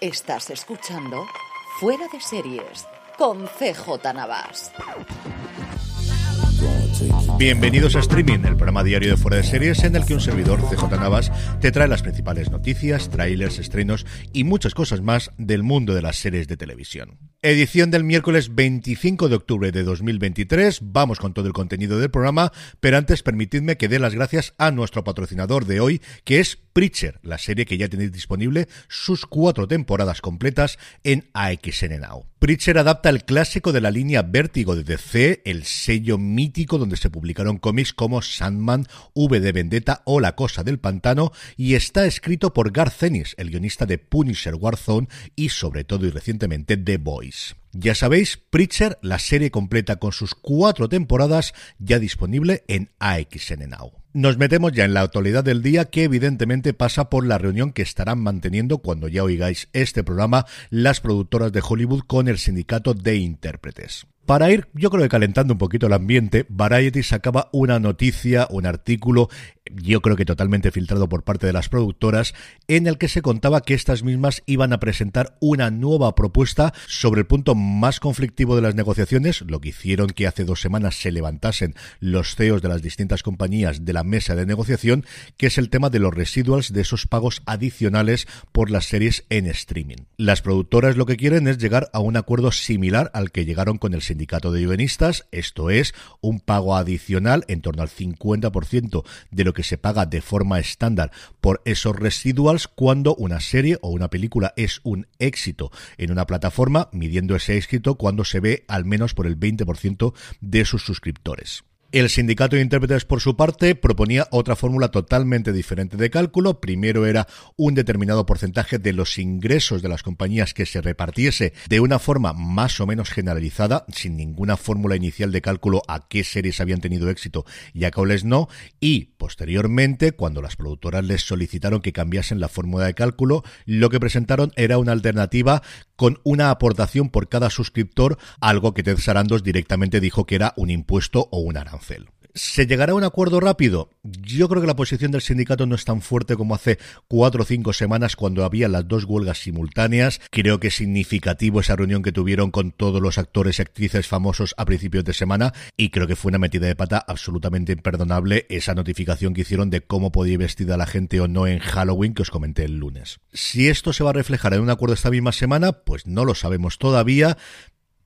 Estás escuchando Fuera de Series con CJ Navas. Bienvenidos a Streaming, el programa diario de Fuera de Series en el que un servidor, CJ Navas, te trae las principales noticias, trailers, estrenos y muchas cosas más del mundo de las series de televisión. Edición del miércoles 25 de octubre de 2023. Vamos con todo el contenido del programa, pero antes permitidme que dé las gracias a nuestro patrocinador de hoy, que es Preacher, la serie que ya tenéis disponible sus cuatro temporadas completas en AXN Now. Preacher adapta el clásico de la línea Vértigo de DC, el sello mítico donde se publicaron cómics como Sandman, V de Vendetta o La Cosa del Pantano, y está escrito por Garth Ennis, el guionista de Punisher Warzone y sobre todo y recientemente The Boys. Ya sabéis, Preacher, la serie completa con sus cuatro temporadas, ya disponible en AXN Now. Nos metemos ya en la actualidad del día que evidentemente pasa por la reunión que estarán manteniendo cuando ya oigáis este programa las productoras de Hollywood con el sindicato de intérpretes. Para ir, yo creo que calentando un poquito el ambiente, Variety sacaba una noticia, un artículo, yo creo que totalmente filtrado por parte de las productoras, en el que se contaba que estas mismas iban a presentar una nueva propuesta sobre el punto más conflictivo de las negociaciones, lo que hicieron que hace dos semanas se levantasen los CEOs de las distintas compañías de la mesa de negociación, que es el tema de los residuals de esos pagos adicionales por las series en streaming. Las productoras lo que quieren es llegar a un acuerdo similar al que llegaron con el sindicato sindicato de guionistas, esto es un pago adicional en torno al 50% de lo que se paga de forma estándar por esos residuals cuando una serie o una película es un éxito en una plataforma, midiendo ese éxito cuando se ve al menos por el 20% de sus suscriptores. El sindicato de intérpretes, por su parte, proponía otra fórmula totalmente diferente de cálculo. Primero era un determinado porcentaje de los ingresos de las compañías que se repartiese de una forma más o menos generalizada, sin ninguna fórmula inicial de cálculo a qué series habían tenido éxito y a cuáles no. Y, posteriormente, cuando las productoras les solicitaron que cambiasen la fórmula de cálculo, lo que presentaron era una alternativa con una aportación por cada suscriptor, algo que Ted Sarandos directamente dijo que era un impuesto o un ¿Se llegará a un acuerdo rápido? Yo creo que la posición del sindicato no es tan fuerte como hace cuatro o cinco semanas cuando había las dos huelgas simultáneas. Creo que es significativo esa reunión que tuvieron con todos los actores y actrices famosos a principios de semana y creo que fue una metida de pata absolutamente imperdonable esa notificación que hicieron de cómo podía ir vestida la gente o no en Halloween que os comenté el lunes. Si esto se va a reflejar en un acuerdo esta misma semana, pues no lo sabemos todavía,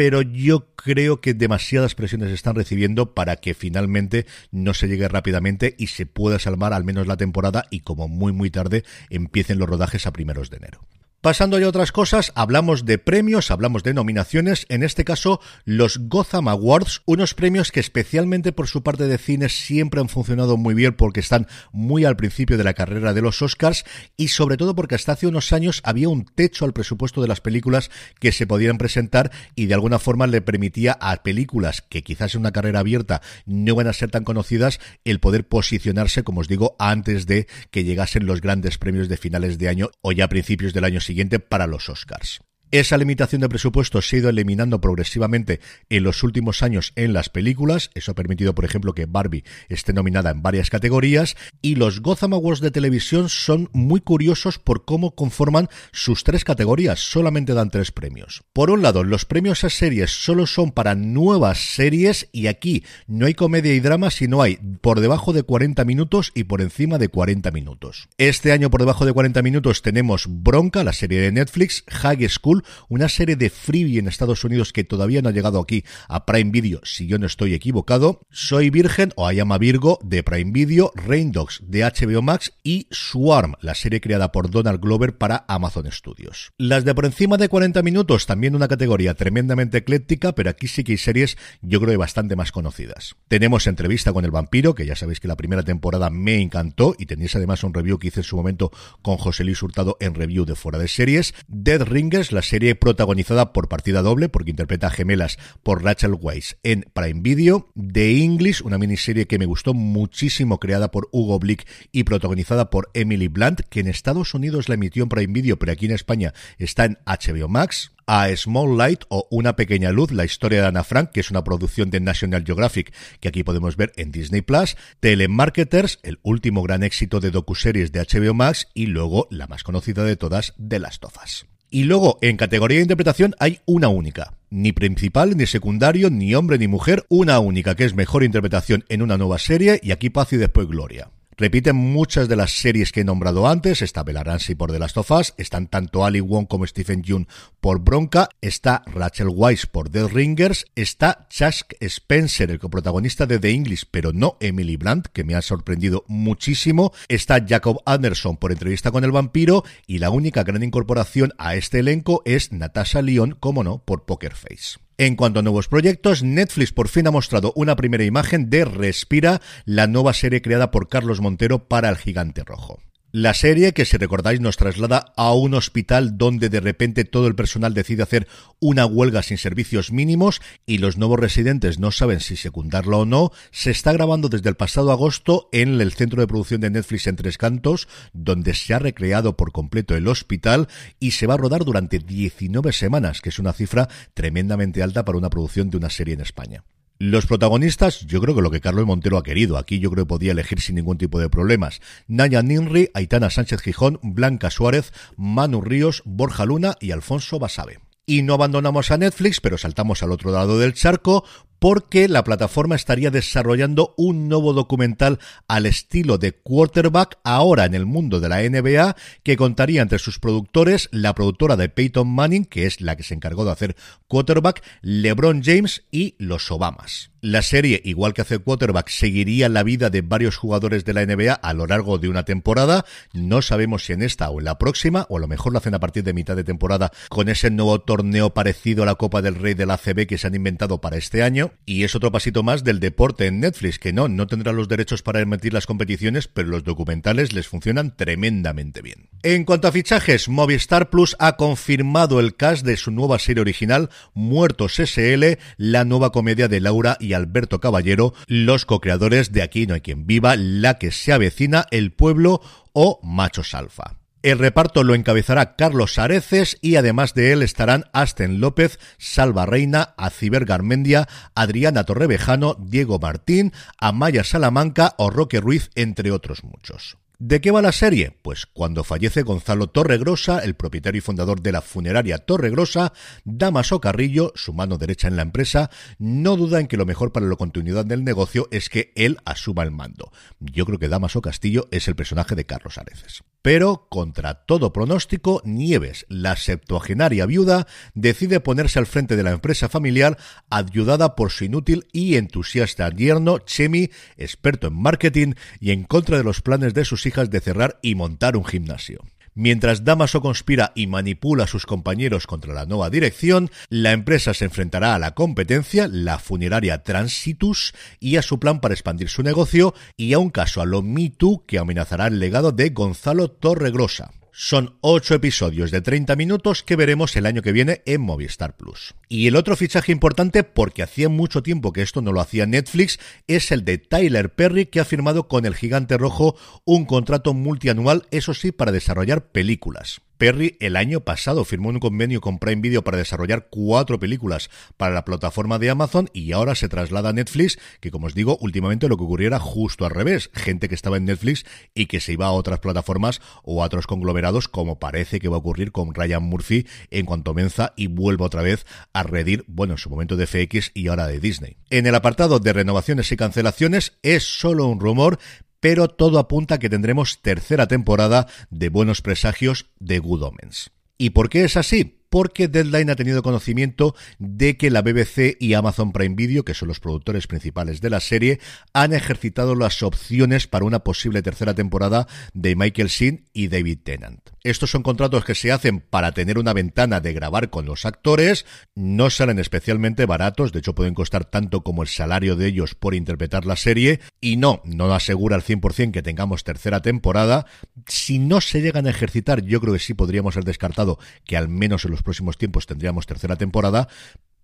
pero yo creo que demasiadas presiones están recibiendo para que finalmente no se llegue rápidamente y se pueda salvar al menos la temporada y como muy muy tarde empiecen los rodajes a primeros de enero. Pasando ya a otras cosas, hablamos de premios, hablamos de nominaciones, en este caso los Gotham Awards, unos premios que especialmente por su parte de cine siempre han funcionado muy bien porque están muy al principio de la carrera de los Oscars y sobre todo porque hasta hace unos años había un techo al presupuesto de las películas que se podían presentar y de alguna forma le permitía a películas que quizás en una carrera abierta no van a ser tan conocidas el poder posicionarse, como os digo, antes de que llegasen los grandes premios de finales de año o ya principios del año para los Oscars. Esa limitación de presupuesto se ha ido eliminando progresivamente en los últimos años en las películas. Eso ha permitido, por ejemplo, que Barbie esté nominada en varias categorías. Y los Gotham Awards de televisión son muy curiosos por cómo conforman sus tres categorías. Solamente dan tres premios. Por un lado, los premios a series solo son para nuevas series y aquí no hay comedia y drama, sino hay por debajo de 40 minutos y por encima de 40 minutos. Este año por debajo de 40 minutos tenemos Bronca, la serie de Netflix, High School, Una serie de freebie en Estados Unidos que todavía no ha llegado aquí a Prime Video, si yo no estoy equivocado, Soy Virgen o Am Virgo de Prime Video, Rain Dogs de HBO Max y Swarm, la serie creada por Donald Glover para Amazon Studios. Las de por encima de 40 minutos, también una categoría tremendamente ecléctica, pero aquí sí que hay series yo creo bastante más conocidas. Tenemos entrevista con el vampiro, que ya sabéis que la primera temporada me encantó y tenéis además un review que hice en su momento con José Luis Hurtado en review de fuera de series. Dead Ringers, la serie protagonizada por partida doble, porque interpreta gemelas por Rachel Weisz en Prime Video. The English, una miniserie que me gustó muchísimo, creada por Hugo Blick y protagonizada por Emily Blunt, que en Estados Unidos la emitió en Prime Video, pero aquí en España está en HBO Max a Small Light o Una pequeña luz, la historia de Ana Frank, que es una producción de National Geographic que aquí podemos ver en Disney Plus, Telemarketers, el último gran éxito de docuseries de HBO Max y luego la más conocida de todas, de Las Tofas. Y luego, en categoría de interpretación, hay una única. Ni principal, ni secundario, ni hombre, ni mujer. Una única, que es mejor interpretación en una nueva serie, y aquí paz y después gloria. Repiten muchas de las series que he nombrado antes. Está Bella Ramsey por The Last of Us. Están tanto Ali Wong como Stephen Yeun por Bronca. Está Rachel Weisz por The Ringers. Está Chuck Spencer, el coprotagonista de The English, pero no Emily Blunt, que me ha sorprendido muchísimo. Está Jacob Anderson por Entrevista con el Vampiro. Y la única gran incorporación a este elenco es Natasha Lyon, como no, por Poker Face. En cuanto a nuevos proyectos, Netflix por fin ha mostrado una primera imagen de Respira, la nueva serie creada por Carlos Montero para el Gigante Rojo. La serie, que si recordáis, nos traslada a un hospital donde de repente todo el personal decide hacer una huelga sin servicios mínimos y los nuevos residentes no saben si secundarlo o no, se está grabando desde el pasado agosto en el centro de producción de Netflix en Tres Cantos, donde se ha recreado por completo el hospital y se va a rodar durante 19 semanas, que es una cifra tremendamente alta para una producción de una serie en España. Los protagonistas, yo creo que lo que Carlos Montero ha querido. Aquí yo creo que podía elegir sin ningún tipo de problemas. Naya Ninri, Aitana Sánchez Gijón, Blanca Suárez, Manu Ríos, Borja Luna y Alfonso Basabe. Y no abandonamos a Netflix, pero saltamos al otro lado del charco porque la plataforma estaría desarrollando un nuevo documental al estilo de Quarterback ahora en el mundo de la NBA que contaría entre sus productores la productora de Peyton Manning, que es la que se encargó de hacer Quarterback, LeBron James y los Obamas. La serie, igual que hace Quarterback, seguiría la vida de varios jugadores de la NBA a lo largo de una temporada. No sabemos si en esta o en la próxima, o a lo mejor lo hacen a partir de mitad de temporada con ese nuevo torneo parecido a la Copa del Rey de la ACB que se han inventado para este año. Y es otro pasito más del deporte en Netflix, que no, no tendrá los derechos para emitir las competiciones, pero los documentales les funcionan tremendamente bien. En cuanto a fichajes, Movistar Plus ha confirmado el cast de su nueva serie original, Muertos SL, la nueva comedia de Laura y Alberto Caballero, los co-creadores de Aquí no hay quien viva, La que se avecina, El pueblo o Machos Alfa. El reparto lo encabezará Carlos Areces y además de él estarán Asten López, Salva Reina, Aciber Garmendia, Adriana Torrevejano, Diego Martín, Amaya Salamanca o Roque Ruiz, entre otros muchos. ¿De qué va la serie? Pues cuando fallece Gonzalo Torregrosa, el propietario y fundador de la funeraria Torregrosa, Damaso Carrillo, su mano derecha en la empresa, no duda en que lo mejor para la continuidad del negocio es que él asuma el mando. Yo creo que Damaso Castillo es el personaje de Carlos Areces. Pero, contra todo pronóstico, Nieves, la septuagenaria viuda, decide ponerse al frente de la empresa familiar, ayudada por su inútil y entusiasta yerno, Chemi, experto en marketing y en contra de los planes de sus de cerrar y montar un gimnasio. Mientras Damaso conspira y manipula a sus compañeros contra la nueva dirección, la empresa se enfrentará a la competencia, la funeraria Transitus, y a su plan para expandir su negocio, y a un caso a lo Me Too que amenazará el legado de Gonzalo Torregrosa. Son ocho episodios de 30 minutos que veremos el año que viene en Movistar Plus. Y el otro fichaje importante, porque hacía mucho tiempo que esto no lo hacía Netflix, es el de Tyler Perry, que ha firmado con el Gigante Rojo un contrato multianual, eso sí, para desarrollar películas. Perry el año pasado firmó un convenio con Prime Video para desarrollar cuatro películas para la plataforma de Amazon y ahora se traslada a Netflix, que como os digo, últimamente lo que ocurriera justo al revés, gente que estaba en Netflix y que se iba a otras plataformas o a otros conglomerados, como parece que va a ocurrir con Ryan Murphy en cuanto venza y vuelva otra vez a redir, bueno, en su momento de FX y ahora de Disney. En el apartado de renovaciones y cancelaciones es solo un rumor, pero todo apunta a que tendremos tercera temporada de Buenos Presagios de Good Omens. ¿Y por qué es así? porque Deadline ha tenido conocimiento de que la BBC y Amazon Prime Video, que son los productores principales de la serie, han ejercitado las opciones para una posible tercera temporada de Michael Sheen y David Tennant. Estos son contratos que se hacen para tener una ventana de grabar con los actores, no salen especialmente baratos, de hecho pueden costar tanto como el salario de ellos por interpretar la serie, y no, no asegura al 100% que tengamos tercera temporada. Si no se llegan a ejercitar, yo creo que sí podríamos ser descartado que al menos en los próximos tiempos tendríamos tercera temporada,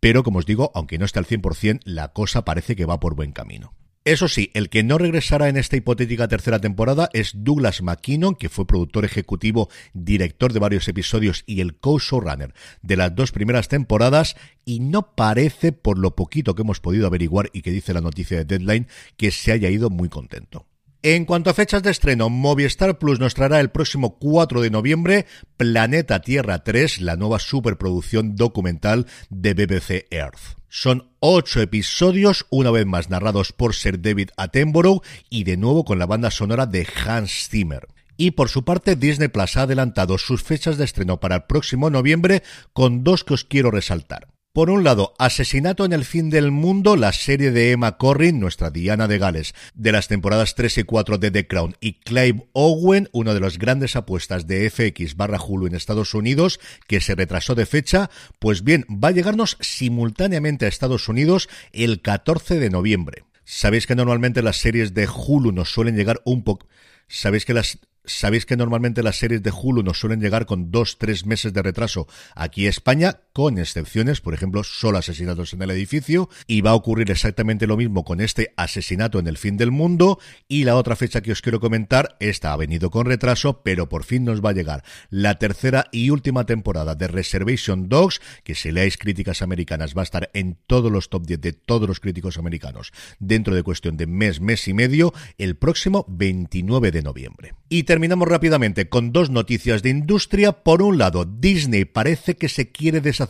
pero como os digo, aunque no esté al 100%, la cosa parece que va por buen camino. Eso sí, el que no regresará en esta hipotética tercera temporada es Douglas McKinnon, que fue productor ejecutivo, director de varios episodios y el co-showrunner de las dos primeras temporadas, y no parece, por lo poquito que hemos podido averiguar y que dice la noticia de Deadline, que se haya ido muy contento. En cuanto a fechas de estreno, Movistar Plus nos traerá el próximo 4 de noviembre Planeta Tierra 3, la nueva superproduczón documental de BBC Earth. Son ocho episodios, una vez más narrados por Sir David Attenborough y de nuevo con la banda sonora de Hans Zimmer. Y por su parte, Disney Plus ha adelantado sus fechas de estreno para el próximo noviembre con dos que os quiero resaltar. Por un lado, Asesinato en el fin del mundo, la serie de Emma Corrin, nuestra Diana de Gales, de las temporadas 3 y 4 de The Crown, y Clive Owen, una de las grandes apuestas de FX barra Hulu en Estados Unidos, que se retrasó de fecha, pues bien, va a llegarnos simultáneamente a Estados Unidos el 14 de noviembre. Sabéis que normalmente las series de Hulu nos suelen llegar un poco... Sabéis que las Sabéis que normalmente las series de Hulu nos suelen llegar con dos, tres meses de retraso aquí a España, con excepciones, por ejemplo, solo asesinatos en el edificio, y va a ocurrir exactamente lo mismo con este asesinato en el fin del mundo, y la otra fecha que os quiero comentar, esta ha venido con retraso, pero por fin nos va a llegar la tercera y última temporada de Reservation Dogs, que si leáis críticas americanas va a estar en todos los top 10 de todos los críticos americanos dentro de cuestión de mes, mes y medio, el próximo 29 de noviembre. Y terminamos rápidamente con dos noticias de industria. Por un lado, Disney parece que se quiere deshacer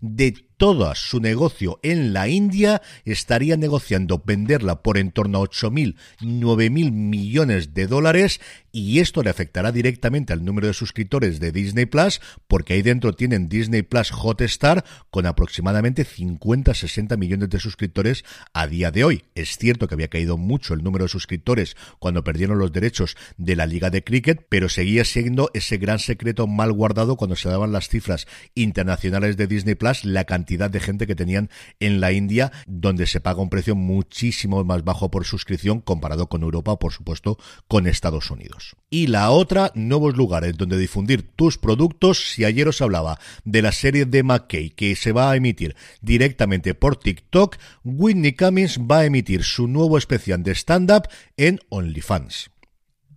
de todo su negocio en la India, estaría negociando venderla por en torno a 8.000, 9.000 millones de dólares y esto le afectará directamente al número de suscriptores de Disney Plus porque ahí dentro tienen Disney Plus Hotstar con aproximadamente 50-60 millones de suscriptores a día de hoy. Es cierto que había caído mucho el número de suscriptores cuando perdieron los derechos de la Liga de Cricket, pero seguía siendo ese gran secreto mal guardado cuando se daban las cifras internacionales de Disney Plus, la cantidad de gente que tenían en la India, donde se paga un precio muchísimo más bajo por suscripción comparado con Europa, por supuesto, con Estados Unidos. Y la otra, nuevos lugares donde difundir tus productos. Si ayer os hablaba de la serie de McKay que se va a emitir directamente por TikTok, Whitney Cummings va a emitir su nuevo especial de stand-up en OnlyFans.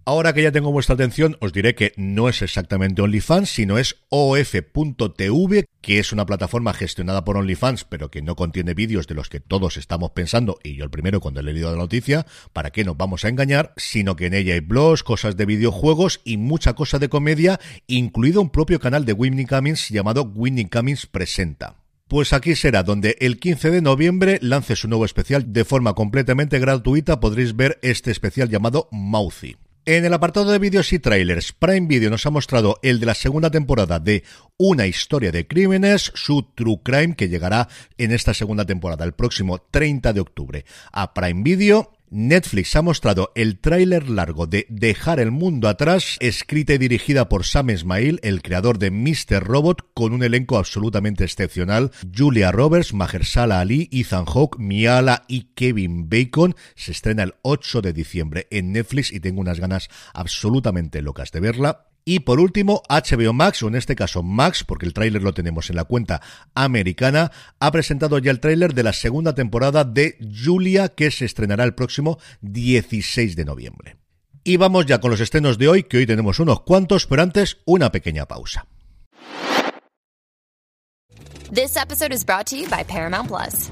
Ahora que ya tengo vuestra atención, os diré que no es exactamente OnlyFans, sino es OF.tv, que es una plataforma gestionada por OnlyFans, pero que no contiene vídeos de los que todos estamos pensando, y yo el primero cuando he leído la noticia, ¿para qué nos vamos a engañar? Sino que en ella hay blogs, cosas de videojuegos y mucha cosa de comedia, incluido un propio canal de Winnie Cummings llamado Winnie Cummings Presenta. Pues aquí será donde el 15 de noviembre lance su nuevo especial de forma completamente gratuita. Podréis ver este especial llamado Mouthy. En el apartado de vídeos y trailers, Prime Video nos ha mostrado el de la segunda temporada de Una historia de crímenes, su True Crime, que llegará en esta segunda temporada el próximo 30 de octubre a Prime Video. Netflix ha mostrado el tráiler largo de Dejar el mundo atrás, escrita y dirigida por Sam Esmail, el creador de Mr. Robot, con un elenco absolutamente excepcional. Julia Roberts, Mahershala Ali, Ethan Hawke, Miala y Kevin Bacon. Se estrena el 8 de diciembre en Netflix y tengo unas ganas absolutamente locas de verla. Y por último, HBO Max, o en este caso Max, porque el tráiler lo tenemos en la cuenta americana, ha presentado ya el tráiler de la segunda temporada de Julia, que se estrenará el próximo 16 de noviembre. Y vamos ya con los estrenos de hoy, que hoy tenemos unos cuantos, pero antes una pequeña pausa. Paramount Plus.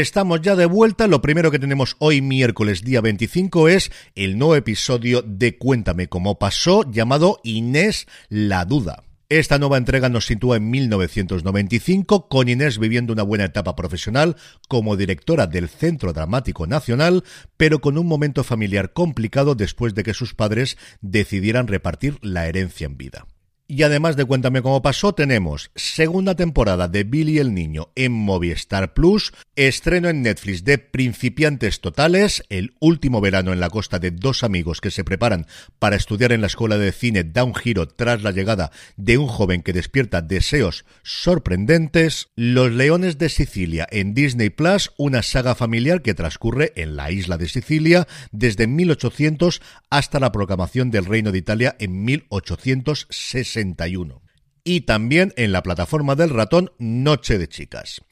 Estamos ya de vuelta. Lo primero que tenemos hoy, miércoles día 25, es el nuevo episodio de Cuéntame cómo pasó, llamado Inés la Duda. Esta nueva entrega nos sitúa en 1995, con Inés viviendo una buena etapa profesional como directora del Centro Dramático Nacional, pero con un momento familiar complicado después de que sus padres decidieran repartir la herencia en vida. Y además de Cuéntame cómo pasó, tenemos segunda temporada de Billy el Niño en Movistar Plus, estreno en Netflix de Principiantes Totales, el último verano en la costa de dos amigos que se preparan para estudiar en la escuela de cine da un giro tras la llegada de un joven que despierta deseos sorprendentes, Los Leones de Sicilia en Disney Plus, una saga familiar que transcurre en la isla de Sicilia desde 1800 hasta la proclamación del Reino de Italia en 1860. Y también en la plataforma del ratón Noche de Chicas.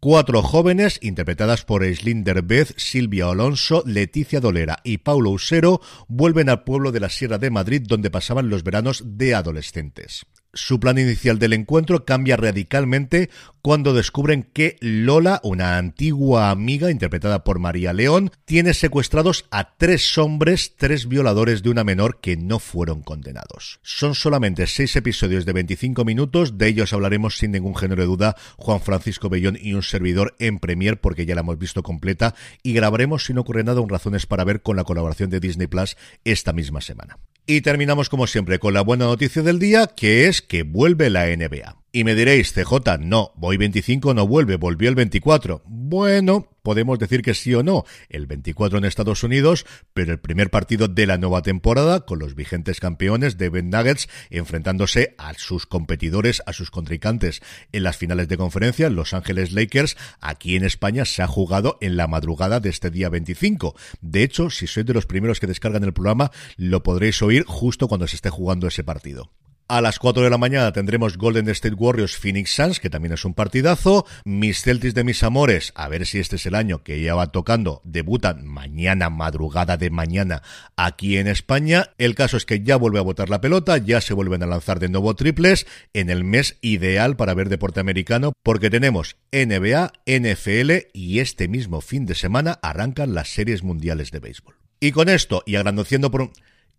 Cuatro jóvenes, interpretadas por Slinder Beth, Silvia Alonso, Leticia Dolera y Paulo Usero, vuelven al pueblo de la Sierra de Madrid donde pasaban los veranos de adolescentes. Su plan inicial del encuentro cambia radicalmente cuando descubren que Lola, una antigua amiga interpretada por María León, tiene secuestrados a tres hombres, tres violadores de una menor que no fueron condenados. Son solamente seis episodios de 25 minutos, de ellos hablaremos sin ningún género de duda Juan Francisco Bellón y un servidor en Premier porque ya la hemos visto completa y grabaremos si no ocurre nada un razones para ver con la colaboración de Disney Plus esta misma semana. Y terminamos como siempre con la buena noticia del día, que es que vuelve la NBA. Y me diréis, CJ, no, voy 25 no vuelve, volvió el 24. Bueno, podemos decir que sí o no, el 24 en Estados Unidos, pero el primer partido de la nueva temporada, con los vigentes campeones de Ben Nuggets enfrentándose a sus competidores, a sus contrincantes en las finales de conferencia, Los Ángeles Lakers, aquí en España se ha jugado en la madrugada de este día 25. De hecho, si sois de los primeros que descargan el programa, lo podréis oír justo cuando se esté jugando ese partido. A las 4 de la mañana tendremos Golden State Warriors Phoenix Suns, que también es un partidazo. Mis Celtics de mis amores, a ver si este es el año que ya va tocando. Debutan mañana, madrugada de mañana, aquí en España. El caso es que ya vuelve a botar la pelota, ya se vuelven a lanzar de nuevo triples en el mes ideal para ver deporte americano, porque tenemos NBA, NFL y este mismo fin de semana arrancan las series mundiales de béisbol. Y con esto, y agradeciendo por.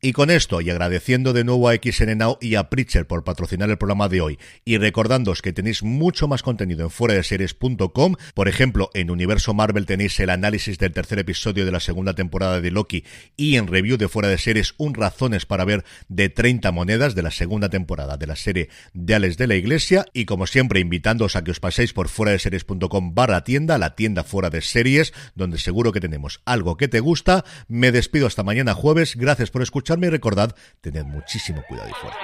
Y con esto, y agradeciendo de nuevo a XN Now y a Preacher por patrocinar el programa de hoy, y recordándoos que tenéis mucho más contenido en fuera de por ejemplo, en Universo Marvel tenéis el análisis del tercer episodio de la segunda temporada de Loki, y en review de fuera de series, un razones para ver de 30 monedas de la segunda temporada de la serie de Alex de la Iglesia, y como siempre, invitándoos a que os paséis por fuera de series.com barra tienda, la tienda fuera de series, donde seguro que tenemos algo que te gusta. Me despido hasta mañana jueves, gracias por escuchar escucharme y recordad, tened muchísimo cuidado y fuerza.